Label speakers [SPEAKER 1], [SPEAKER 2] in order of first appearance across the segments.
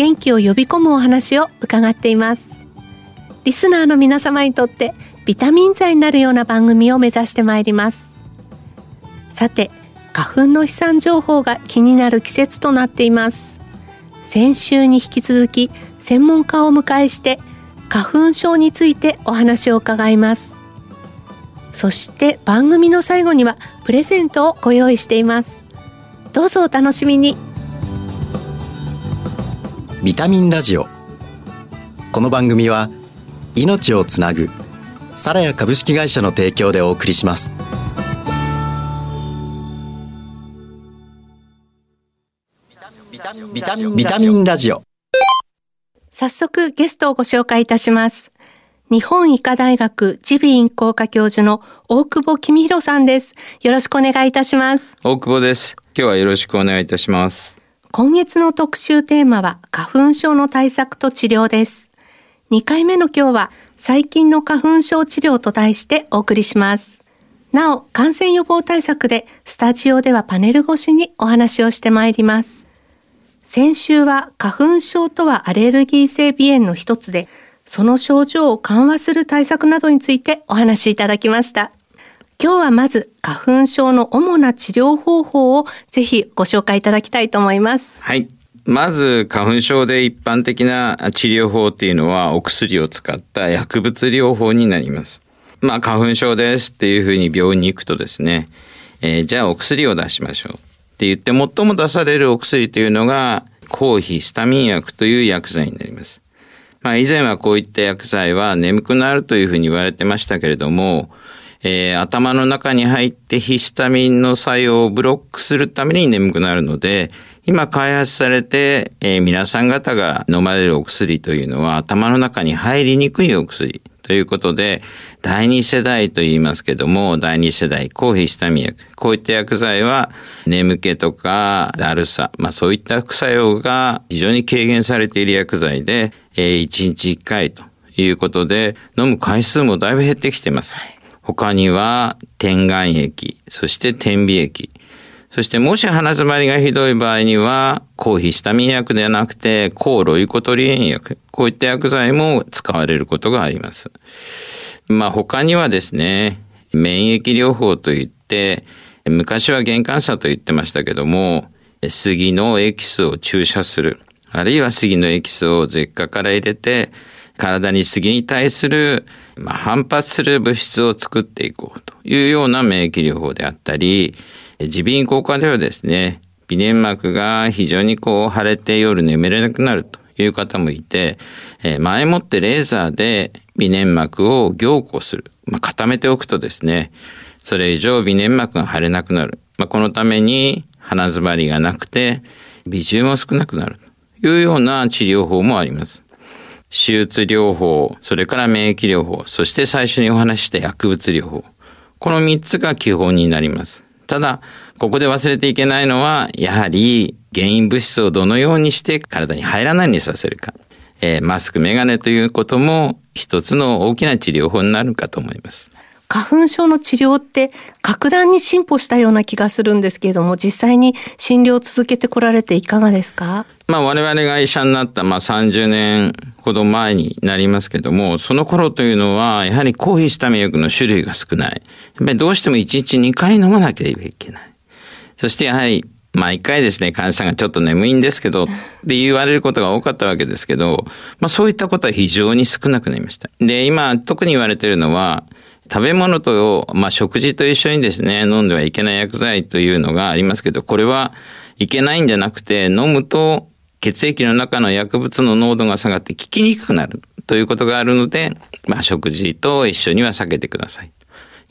[SPEAKER 1] 元気を呼び込むお話を伺っています。リスナーの皆様にとってビタミン剤になるような番組を目指してまいります。さて花粉の飛散情報が気になる季節となっています。先週に引き続き専門家をお迎えして花粉症についてお話を伺います。そして番組の最後にはプレゼントをご用意しています。どうぞお楽しみに。
[SPEAKER 2] ビタミンラジオこの番組は命をつなぐサラヤ株式会社の提供でお送りしますビタミンビタミンラジオ
[SPEAKER 1] 早速ゲストをご紹介いたします日本医科大学耳鼻咽喉科教授の大久保公弘さんです。よろしくお願いいたします。
[SPEAKER 3] 大久保です。今日はよろしくお願いいたします。
[SPEAKER 1] 今月の特集テーマは花粉症の対策と治療です。2回目の今日は最近の花粉症治療と題してお送りします。なお、感染予防対策でスタジオではパネル越しにお話をしてまいります。先週は花粉症とはアレルギー性鼻炎の一つで、その症状を緩和する対策などについてお話しいただきました。今日はまず花粉症の主な治療方法をぜひご紹介いただきたいと思います。
[SPEAKER 3] はい。まず、花粉症で一般的な治療法っていうのは、お薬を使った薬物療法になります。まあ、花粉症ですっていうふうに病院に行くとですね、えーじゃあお薬を出しましょうって言って、最も出されるお薬というのが、抗ヒスタミン薬という薬剤になります。まあ、以前はこういった薬剤は眠くなるというふうに言われてましたけれども、えー頭の中に入ってヒスタミンの作用をブロックするために眠くなるので、今開発されて、えー皆さん方が飲まれるお薬というのは頭の中に入りにくいお薬ということで、第二世代と言いますけども、第二世代抗ヒスタミン薬。こういった薬剤は眠気とかだるさ、まあそういった副作用が非常に軽減されている薬剤で、えー1日1回ということで、飲む回数もだいぶ減ってきてます。他には、点眼液、そして点鼻液。そしてもし鼻詰まりがひどい場合には、抗ヒスタミン薬ではなくて、抗ロイコトリエン薬。こういった薬剤も使われることがあります。まあ他にはですね、免疫療法といって、昔は原感差と言ってましたけども、杉のエキスを注射する。あるいは杉のエキスを舌下から入れて、体に杉に対する、まあ、反発する物質を作っていこうというような免疫療法であったり、耳鼻咽喉科ではですね、鼻粘膜が非常にこう腫れて夜眠れなくなるという方もいて、え前もってレーザーで鼻粘膜を凝固する。まあ、固めておくとですね、それ以上鼻粘膜が腫れなくなる。まあ、このために鼻詰まりがなくて、微重も少なくなるというような治療法もあります。手術療法、それから免疫療法、そして最初にお話した薬物療法。この三つが基本になります。ただ、ここで忘れていけないのは、やはり原因物質をどのようにして体に入らないようにさせるか。えーマスク、メガネということも一つの大きな治療法になるかと思います。
[SPEAKER 1] 花粉症の治療って格段に進歩したような気がするんですけれども、実際に診療を続けてこられていかがですか？
[SPEAKER 3] まあ我々が医者になったまあ30年ほど前になりますけども、その頃というのはやはり抗ヒスタミン薬の種類が少ない。やっぱりどうしても1日2回飲まなければいけない。そしてやはり毎回ですね、患者さんがちょっと眠いんですけど、って言われることが多かったわけですけど、まあそういったことは非常に少なくなりました。で、今特に言われているのは、食べ物と、まあ食事と一緒にですね、飲んではいけない薬剤というのがありますけど、これはいけないんじゃなくて、飲むと血液の中の薬物の濃度が下がって効きにくくなるということがあるので、まあ食事と一緒には避けてください。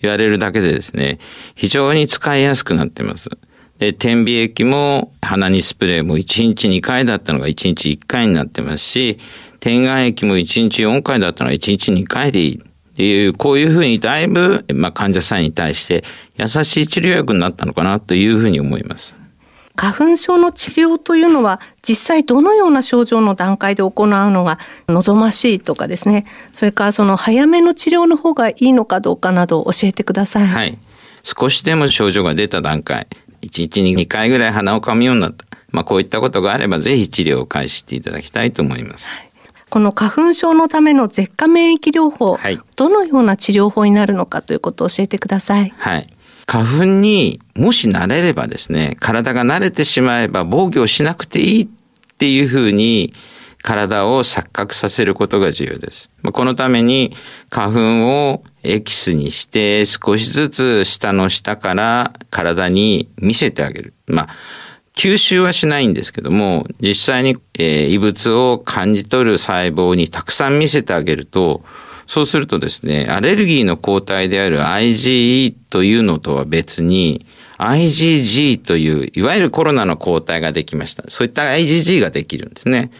[SPEAKER 3] 言われるだけでですね、非常に使いやすくなってます。で、点鼻液も鼻にスプレーも1日2回だったのが1日1回になってますし、点眼液も1日4回だったのが1日2回でいい。っていう、こういうふうにだいぶ、まあ、患者さんに対して優しい治療薬になったのかなというふうに思います。
[SPEAKER 1] 花粉症の治療というのは実際どのような症状の段階で行うのが望ましいとかですねそれからその早めの治療の方がいいのかどうかなど教えてください。
[SPEAKER 3] はい。少しでも症状が出た段階1日に2回ぐらい鼻をかむようになった。まあこういったことがあればぜひ治療を開始していただきたいと思います。はい
[SPEAKER 1] この花粉症のための舌下免疫療法、はい、どのような治療法になるのかということを教えてください。
[SPEAKER 3] はい。花粉にもし慣れればですね、体が慣れてしまえば防御しなくていいっていうふうに体を錯覚させることが重要です。このために花粉をエキスにして少しずつ下の下から体に見せてあげる。まあ吸収はしないんですけども、実際に、えー、異物を感じ取る細胞にたくさん見せてあげると、そうするとですね、アレルギーの抗体である IgE というのとは別に、IgG という、いわゆるコロナの抗体ができました。そういった IgG ができるんですね。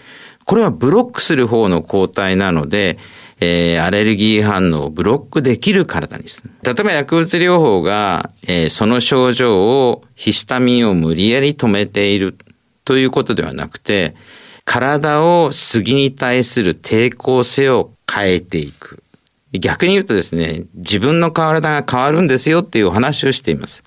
[SPEAKER 3] これはブロックする方の抗体なので、えー、アレルギー反応をブロックできる体にする。例えば薬物療法が、えー、その症状をヒスタミンを無理やり止めているということではなくて、体を杉に対する抵抗性を変えていく。逆に言うとですね、自分の体が変わるんですよっていうお話をしています。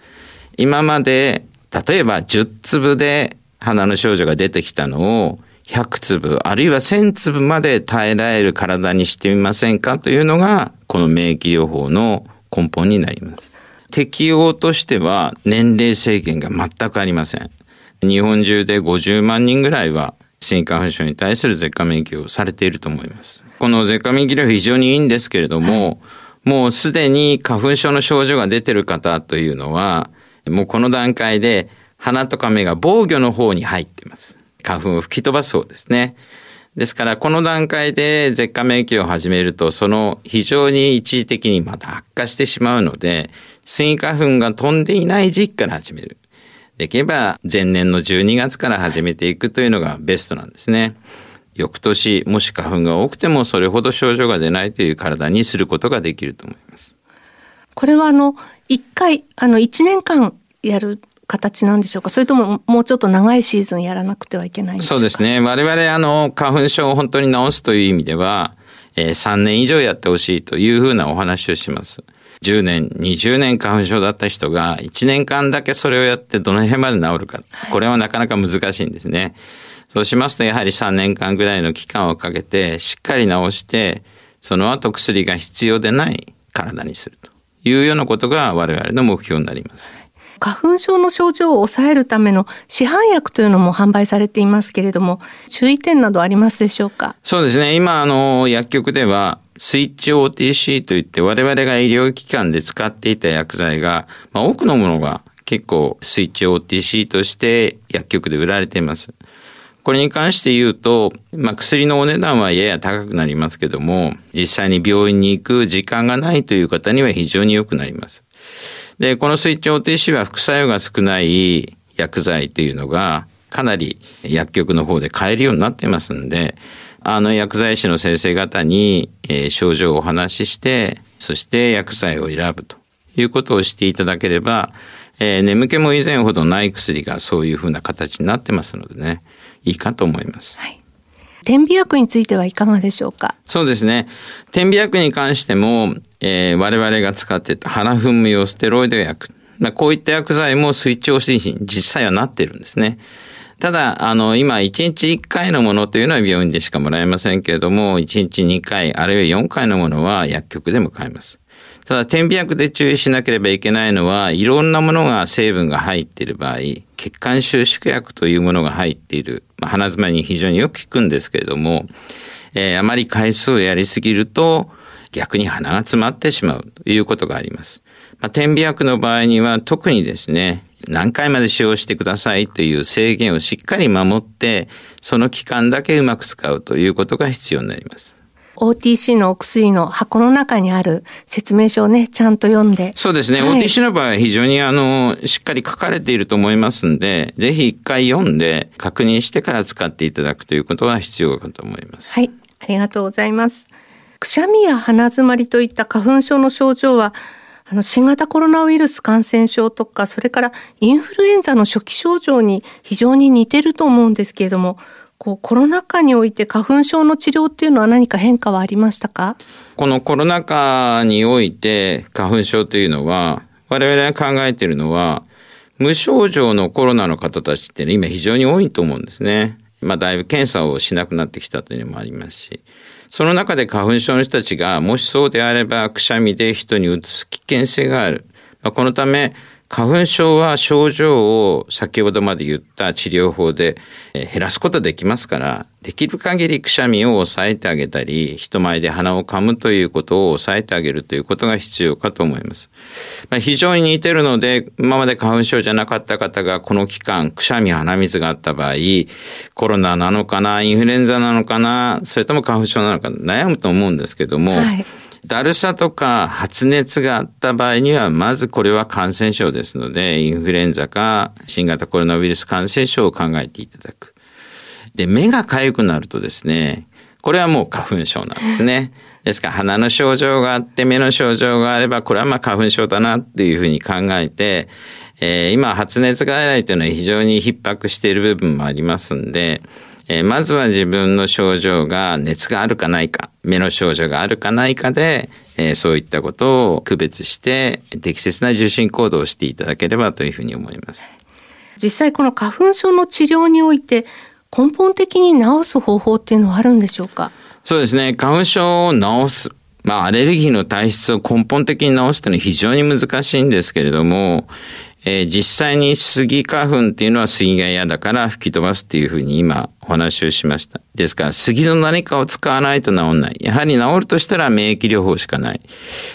[SPEAKER 3] 今まで、例えば10粒で鼻の症状が出てきたのを100粒、あるいは1000粒まで耐えられる体にしてみませんかというのが、この免疫療法の根本になります。適用としては年齢制限が全くありません。日本中で50万人ぐらいはスギ花粉症に対する舌下免疫をされていると思います。この舌下免疫療法非常にいいんですけれども、もうすでに花粉症の症状が出てる方というのは、もうこの段階で鼻とか目が防御の方に入っています。花粉を吹き飛ばす方ですね。ですから、この段階で舌下免疫を始めると、その非常に一時的にまた悪化してしまうので、スギ花粉が飛んでいない時期から始める。できれば前年の12月から始めていくというのがベストなんですね。翌年、もし花粉が多くてもそれほど症状が出ないという体にすることができると思います。
[SPEAKER 1] これはあの、一回、あの、一年間やる形なんでしょうか？それとももうちょっと長いシーズンやらなくてはいけないんでしょうか？
[SPEAKER 3] そうですね。我々、あの、花粉症を本当に治すという意味では、えー、3年以上やってほしいというふうなお話をします。10年、20年花粉症だった人が1年間だけそれをやってどの辺まで治るか。これはなかなか難しいんですね。そうしますと、やはり3年間ぐらいの期間をかけて、しっかり治して、その後薬が必要でない体にするというようなことが我々の目標になります。
[SPEAKER 1] 花粉症の症状を抑えるための市販薬というのも販売されていますけれども、注意点などありますでしょうか？
[SPEAKER 3] そうですね。今、あの、薬局では、スイッチ OTC といって我々が医療機関で使っていた薬剤が、まあ、多くのものが結構スイッチ OTC として薬局で売られています。これに関して言うと、まあ、薬のお値段はやや高くなりますけども、実際に病院に行く時間がないという方には非常に良くなります。で、このスイッチ OTC は副作用が少ない薬剤というのが、かなり薬局の方で買えるようになってますんで、あの薬剤師の先生方に、えー、症状をお話しして、そして薬剤を選ぶということをしていただければ、えー、眠気も以前ほどない薬がそういうふうな形になってますのでね、いいかと思います。はい。
[SPEAKER 1] 点鼻薬についてはいかがでしょうか？
[SPEAKER 3] そうですね。点鼻薬に関しても、えー、我々が使ってた鼻噴霧用ステロイド薬ま。こういった薬剤もスイッチ押しに実際はなってるんですね。ただ、あの、今、1日1回のものというのは病院でしかもらえませんけれども、1日2回、あるいは4回のものは薬局でも買えます。ただ、点鼻薬で注意しなければいけないのは、いろんなものが成分が入っている場合、血管収縮薬というものが入っている、まあ、鼻詰まりに非常によく効くんですけれども、えー、あまり回数をやりすぎると、逆に鼻が詰まってしまうということがあります。まあ、点鼻薬の場合には特にですね、何回まで使用してくださいという制限をしっかり守って、その期間だけうまく使うということが必要になります。
[SPEAKER 1] OTC のお薬の箱の中にある説明書をね、ちゃんと読んで。
[SPEAKER 3] そうですね。はい、OTC の場合は非常にあの、しっかり書かれていると思いますんで、ぜひ一回読んで確認してから使っていただくということが必要かと思います。
[SPEAKER 1] はい。ありがとうございます。くしゃみや鼻づまりといった花粉症の症状は、あの新型コロナウイルス感染症とか、それからインフルエンザの初期症状に非常に似てると思うんですけれども、こうコロナ禍において花粉症の治療っていうのは何か変化はありましたか？
[SPEAKER 3] このコロナ禍において花粉症というのは、我々が考えているのは、無症状のコロナの方たちって今非常に多いと思うんですね。まあだいぶ検査をしなくなってきたというのもありますし。その中で花粉症の人たちが、もしそうであればくしゃみで人にうつす危険性がある。まあ、このため、花粉症は症状を先ほどまで言った治療法で減らすことできますから、できる限りくしゃみを抑えてあげたり、人前で鼻を噛むということを抑えてあげるということが必要かと思います。まあ、非常に似てるので、今まで花粉症じゃなかった方がこの期間、くしゃみ、鼻水があった場合、コロナなのかな、インフルエンザなのかな、それとも花粉症なのか悩むと思うんですけども、はいだるさとか発熱があった場合には、まずこれは感染症ですので、インフルエンザか新型コロナウイルス感染症を考えていただく。で、目が痒くなるとですね、これはもう花粉症なんですね。ですから鼻の症状があって目の症状があれば、これはまあ花粉症だなっていうふうに考えて、えー、今発熱外来というのは非常に逼迫している部分もありますんで、えー、まずは自分の症状が熱があるかないか、目の症状があるかないかで、えー、そういったことを区別して適切な受診行動をしていただければというふうに思います。
[SPEAKER 1] 実際この花粉症の治療において根本的に治す方法っていうのはあるんでしょうか？
[SPEAKER 3] そうですね。花粉症を治す。まあ、アレルギーの体質を根本的に治すというのは非常に難しいんですけれども、えー、実際に杉花粉っていうのは杉が嫌だから吹き飛ばすっていうふうに今お話をしました。ですから杉の何かを使わないと治んない。やはり治るとしたら免疫療法しかない。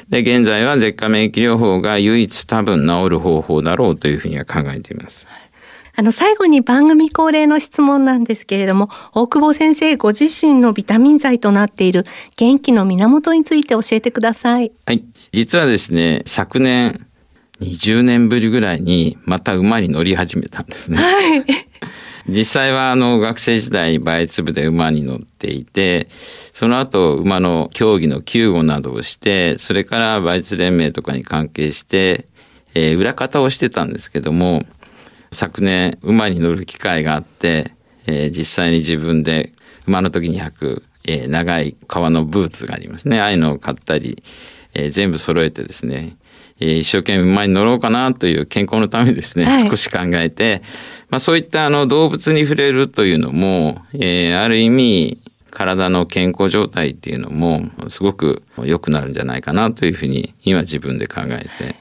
[SPEAKER 3] で、現在は舌下免疫療法が唯一多分治る方法だろうというふうには考えています。
[SPEAKER 1] あの、最後に番組恒例の質問なんですけれども、大久保先生ご自身のビタミン剤となっている元気の源について教えてください。
[SPEAKER 3] はい。実はですね、昨年、20年ぶりぐらいにまた馬に乗り始めたんですね。はい。実際はあの学生時代馬術部で馬に乗っていて、その後馬の競技の救護などをして、それから馬術連盟とかに関係して、えー、裏方をしてたんですけども、昨年馬に乗る機会があって、えー、実際に自分で馬の時に履く、えー、長い革のブーツがありますね。ああいうのを買ったり、えー、全部揃えてですね、えー、一生懸命前に乗ろうかなという健康のためですね、はい、少し考えて、まあそういったあの動物に触れるというのも、えー、ある意味、体の健康状態っていうのもすごく良くなるんじゃないかなというふうに今自分で考えて、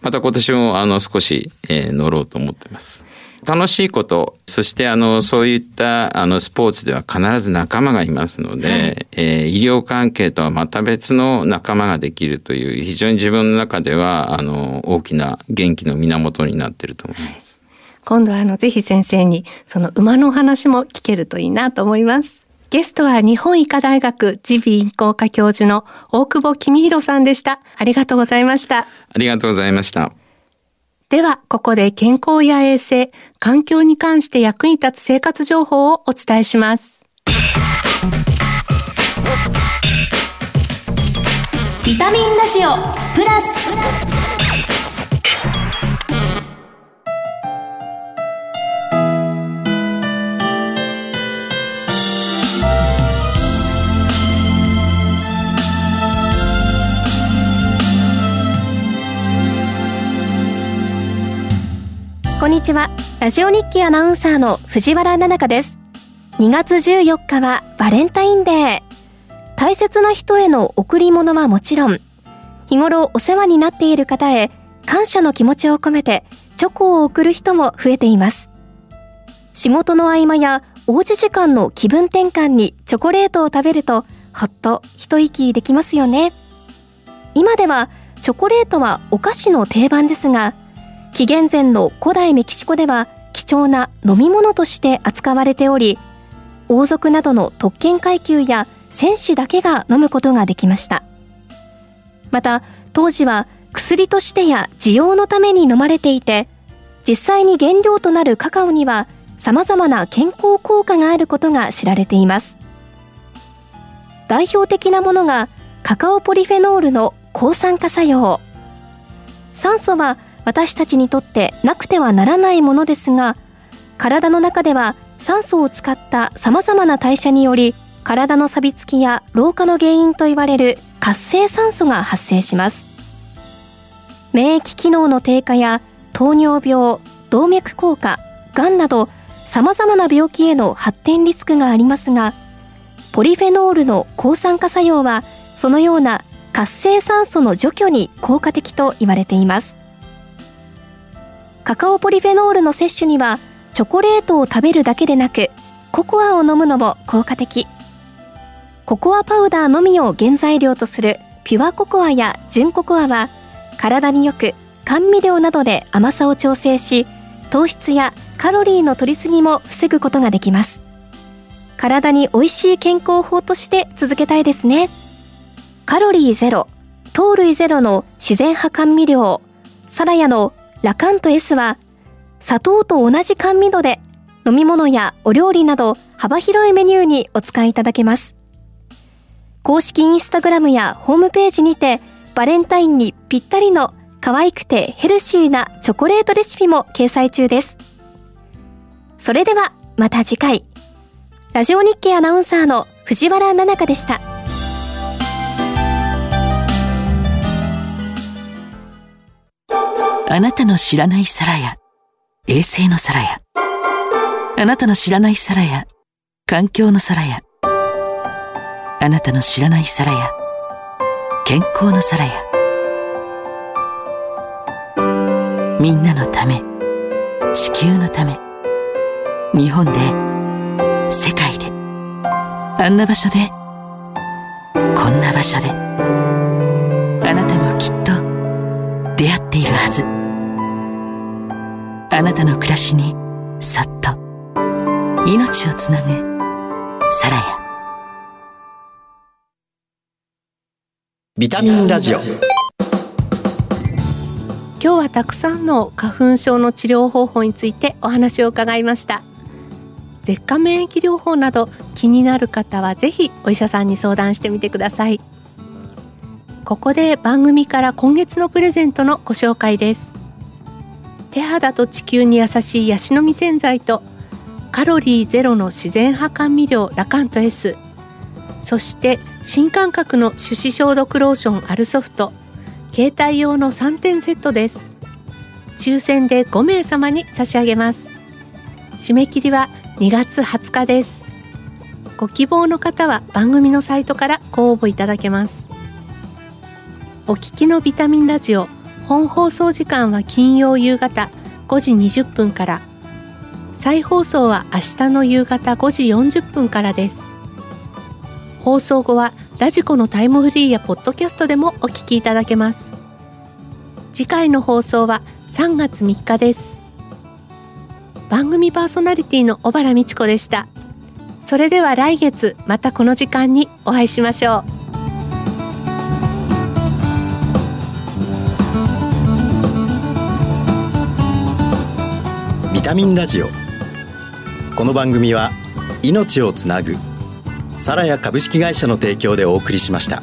[SPEAKER 3] また今年もあの少し、えー、乗ろうと思ってます。楽しいこと、そしてあの、そういったあの、スポーツでは必ず仲間がいますので、はい、えー、医療関係とはまた別の仲間ができるという、非常に自分の中では、あの、大きな元気の源になっていると思います。
[SPEAKER 1] 今度はあの、ぜひ先生に、その馬の話も聞けるといいなと思います。ゲストは日本医科大学耳鼻咽喉科教授の大久保公弘さんでした。ありがとうございました。
[SPEAKER 3] ありがとうございました。
[SPEAKER 1] では、ここで健康や衛生、環境に関して役に立つ生活情報をお伝えします。
[SPEAKER 4] ビタミンラジオプラスこんにちは。ラジオ日記アナウンサーの藤原奈々香です。2月14日はバレンタインデー。大切な人への贈り物はもちろん。日頃お世話になっている方へ感謝の気持ちを込めてチョコを贈る人も増えています。仕事の合間やおうち時間の気分転換にチョコレートを食べるとほっと一息できますよね。今ではチョコレートはお菓子の定番ですが紀元前の古代メキシコでは貴重な飲み物として扱われており王族などの特権階級や戦士だけが飲むことができました。また当時は薬としてや需要のために飲まれていて実際に原料となるカカオには様々な健康効果があることが知られています。代表的なものがカカオポリフェノールの抗酸化作用。酸素は私たちにとってなくてはならないものですが体の中では酸素を使った様々な代謝により体の錆びつきや老化の原因と言われる活性酸素が発生します。免疫機能の低下や糖尿病動脈硬化がんなど様々な病気への発展リスクがありますがポリフェノールの抗酸化作用はそのような活性酸素の除去に効果的と言われています。カカオポリフェノールの摂取にはチョコレートを食べるだけでなくココアを飲むのも効果的。ココアパウダーのみを原材料とするピュアココアや純ココアは体によく甘味料などで甘さを調整し糖質やカロリーの摂りすぎも防ぐことができます。体に美味しい健康法として続けたいですね。カロリーゼロ糖類ゼロの自然派甘味料サラヤのラカント S は砂糖と同じ甘味度で飲み物やお料理など幅広いメニューにお使いいただけます。公式インスタグラムやホームページにてバレンタインにぴったりの可愛くてヘルシーなチョコレートレシピも掲載中です。それではまた次回。ラジオ日経アナウンサーの藤原奈々香でした。
[SPEAKER 5] あなたの知らない皿や衛星の皿やあなたの知らない皿や環境の皿やあなたの知らない皿や健康の皿やみんなのため地球のため日本で世界であんな場所でこんな場所であなたもきっと出会っているはず。あなたの暮らしにそっと命をつなぐサラヤ
[SPEAKER 2] ビタミンラジオ。
[SPEAKER 1] 今日はたくさんの花粉症の治療方法についてお話を伺いました。舌下免疫療法など気になる方はぜひお医者さんに相談してみてください。ここで番組から今月のプレゼントのご紹介です手肌と地球に優しいヤシの実洗剤とカロリーゼロの自然派甘味料ラカント S そして新感覚の手指消毒ローションアルソフト携帯用の3点セットです。抽選で5名様に差し上げます。締め切りは2月20日です。ご希望の方は番組のサイトからご応募いただけます。お聞きのビタミンラジオ本放送時間は金曜夕方5時20分から。再放送は明日の夕方5時40分からです。放送後はラジコのタイムフリーやポッドキャストでもお聞きいただけます。次回の放送は3月3日です。番組パーソナリティの小原美智子でした。それでは来月またこの時間にお会いしましょう。
[SPEAKER 2] ミンラジオこの番組は命をつなぐサラヤ株式会社の提供でお送りしました。